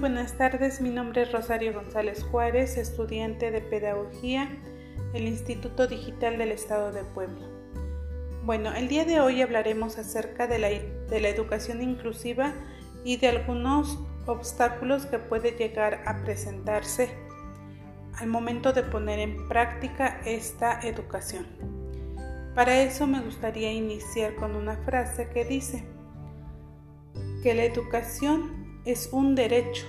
buenas tardes. Mi nombre es Rosario González Juárez, estudiante de Pedagogía del Instituto Digital del Estado de Puebla. Bueno, el día de hoy hablaremos acerca de la, de la educación inclusiva y de algunos obstáculos que puede llegar a presentarse al momento de poner en práctica esta educación. Para eso me gustaría iniciar con una frase que dice que la educación es un derecho,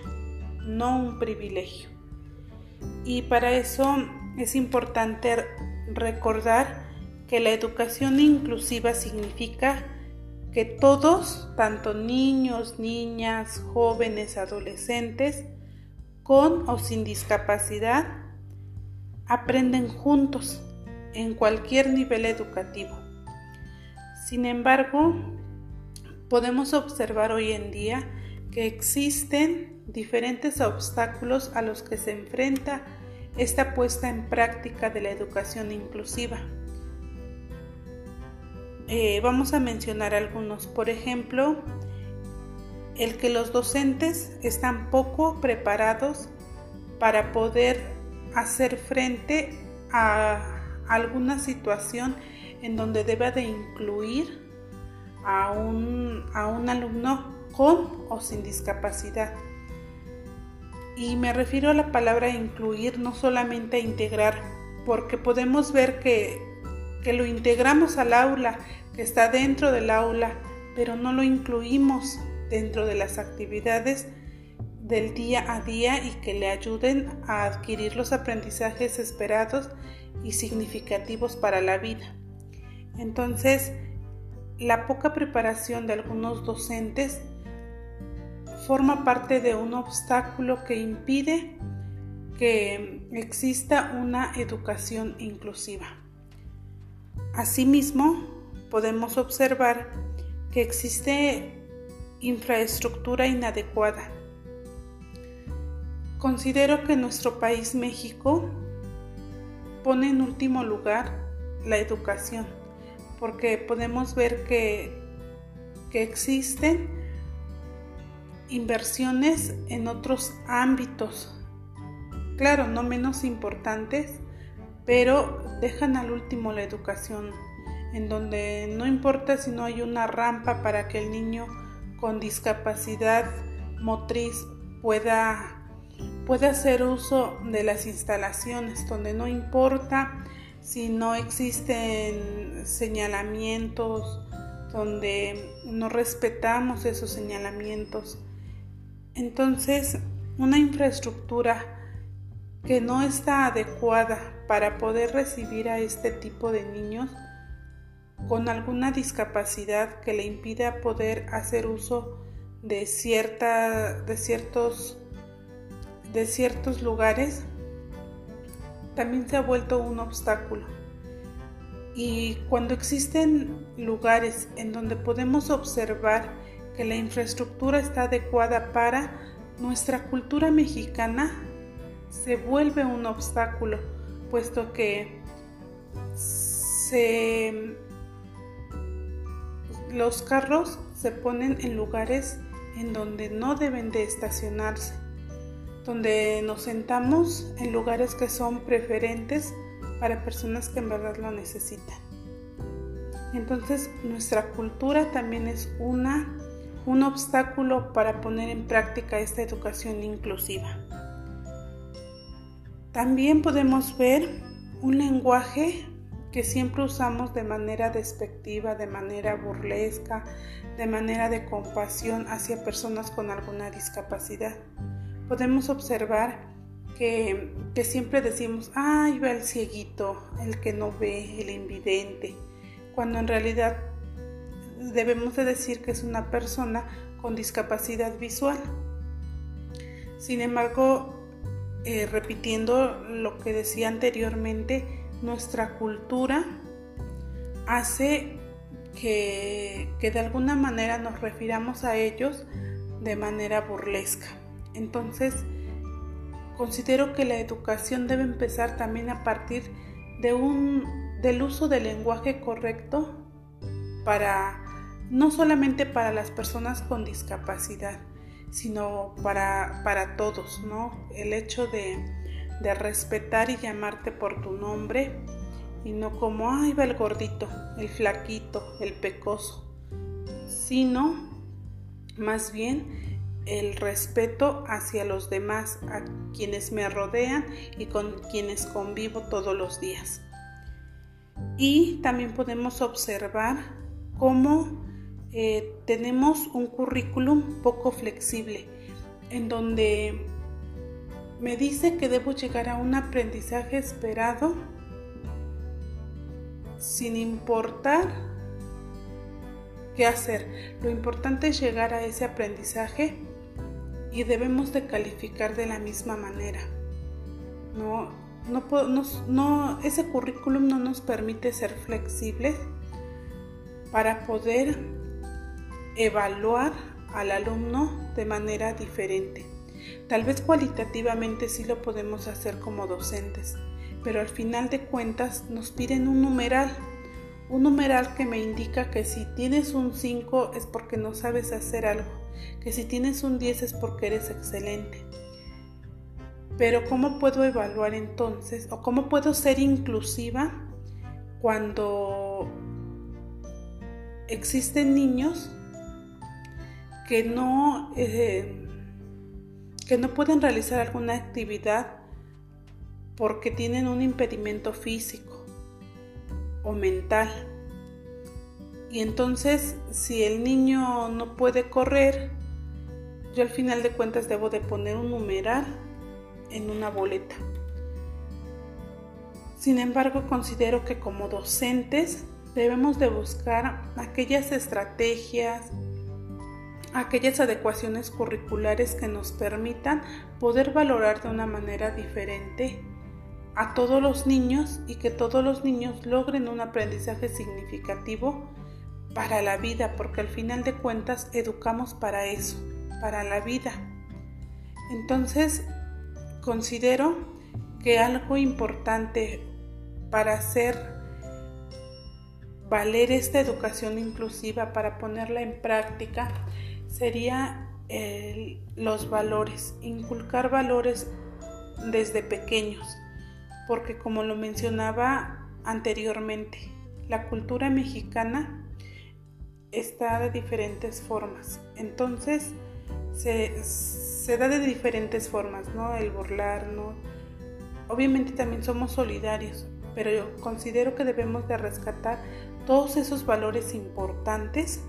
no un privilegio. Y para eso es importante recordar que la educación inclusiva significa que todos, tanto niños, niñas, jóvenes, adolescentes, con o sin discapacidad, aprenden juntos en cualquier nivel educativo. Sin embargo, podemos observar hoy en día que existen diferentes obstáculos a los que se enfrenta esta puesta en práctica de la educación inclusiva. Eh, vamos a mencionar algunos, por ejemplo, el que los docentes están poco preparados para poder hacer frente a alguna situación en donde deba de incluir a un, a un alumno con o sin discapacidad. Y me refiero a la palabra incluir, no solamente a integrar, porque podemos ver que, que lo integramos al aula, que está dentro del aula, pero no lo incluimos dentro de las actividades del día a día y que le ayuden a adquirir los aprendizajes esperados y significativos para la vida. Entonces, la poca preparación de algunos docentes forma parte de un obstáculo que impide que exista una educación inclusiva. Asimismo, podemos observar que existe infraestructura inadecuada. Considero que nuestro país México pone en último lugar la educación, porque podemos ver que, que existen inversiones en otros ámbitos, claro, no menos importantes, pero dejan al último la educación, en donde no importa si no hay una rampa para que el niño con discapacidad motriz pueda puede hacer uso de las instalaciones donde no importa si no existen señalamientos, donde no respetamos esos señalamientos. Entonces, una infraestructura que no está adecuada para poder recibir a este tipo de niños con alguna discapacidad que le impida poder hacer uso de, cierta, de ciertos de ciertos lugares también se ha vuelto un obstáculo. Y cuando existen lugares en donde podemos observar que la infraestructura está adecuada para nuestra cultura mexicana, se vuelve un obstáculo, puesto que los carros se ponen en lugares en donde no deben de estacionarse donde nos sentamos en lugares que son preferentes para personas que en verdad lo necesitan. Entonces nuestra cultura también es una, un obstáculo para poner en práctica esta educación inclusiva. También podemos ver un lenguaje que siempre usamos de manera despectiva, de manera burlesca, de manera de compasión hacia personas con alguna discapacidad podemos observar que, siempre decimos, ay, va el cieguito, el que no ve, el invidente, cuando en realidad debemos de decir que es una persona con discapacidad visual. Sin embargo, eh, repitiendo lo que decía anteriormente, nuestra cultura hace que, que de alguna manera nos refiramos a ellos de manera burlesca. Entonces, considero que la educación debe empezar también a partir de un, del uso del lenguaje correcto para no solamente para las personas con discapacidad, sino para, para todos, ¿no? El hecho de, de respetar y llamarte por tu nombre y no como, ay, va el gordito, el flaquito, el pecoso, sino más bien el respeto hacia los demás, a quienes me rodean y con quienes convivo todos los días. Y también podemos observar cómo eh, tenemos un currículum poco flexible, en donde me dice que debo llegar a un aprendizaje esperado sin importar qué hacer. Lo importante es llegar a ese aprendizaje y debemos de calificar de la misma manera. No, no, no, ese currículum no nos permite ser flexibles para poder evaluar al alumno de manera diferente. Tal vez cualitativamente sí lo podemos hacer como docentes, pero al final de cuentas nos piden un numeral un numeral que me indica que si tienes un 5 es porque no sabes hacer algo, que si tienes un 10 es porque eres excelente. Pero ¿cómo puedo evaluar entonces o cómo puedo ser inclusiva cuando existen niños que no, eh, que no pueden realizar alguna actividad porque tienen un impedimento físico? o mental. Y entonces, si el niño no puede correr, yo al final de cuentas debo de poner un numeral en una boleta. Sin embargo, considero que como docentes debemos de buscar aquellas estrategias, aquellas adecuaciones curriculares que nos permitan poder valorar de una manera diferente a todos los niños y que todos los niños logren un aprendizaje significativo para la vida, porque al final de cuentas educamos para eso, para la vida. Entonces, considero que algo importante para hacer valer esta educación inclusiva, para ponerla en práctica, sería los valores, inculcar valores desde pequeños porque como lo mencionaba anteriormente, la cultura mexicana está de diferentes formas. Entonces, se, da de diferentes formas, ¿no? El burlar, ¿no? Obviamente también somos solidarios, pero yo considero que debemos de rescatar todos esos valores importantes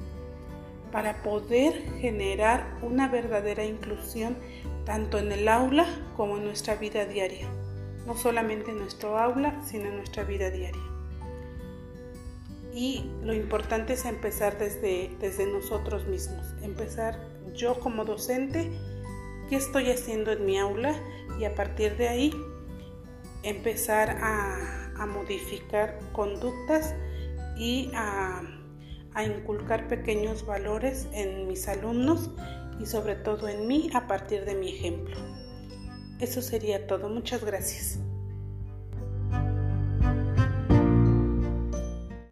para poder generar una verdadera inclusión tanto en el aula como en nuestra vida diaria. No solamente en nuestro aula, sino en nuestra vida diaria. Y lo importante es empezar desde, desde nosotros mismos, empezar yo como docente, qué estoy haciendo en mi aula y a partir de ahí empezar a, a modificar conductas y a, a inculcar pequeños valores en mis alumnos y sobre todo en mí a partir de mi ejemplo. Eso sería todo. Muchas gracias.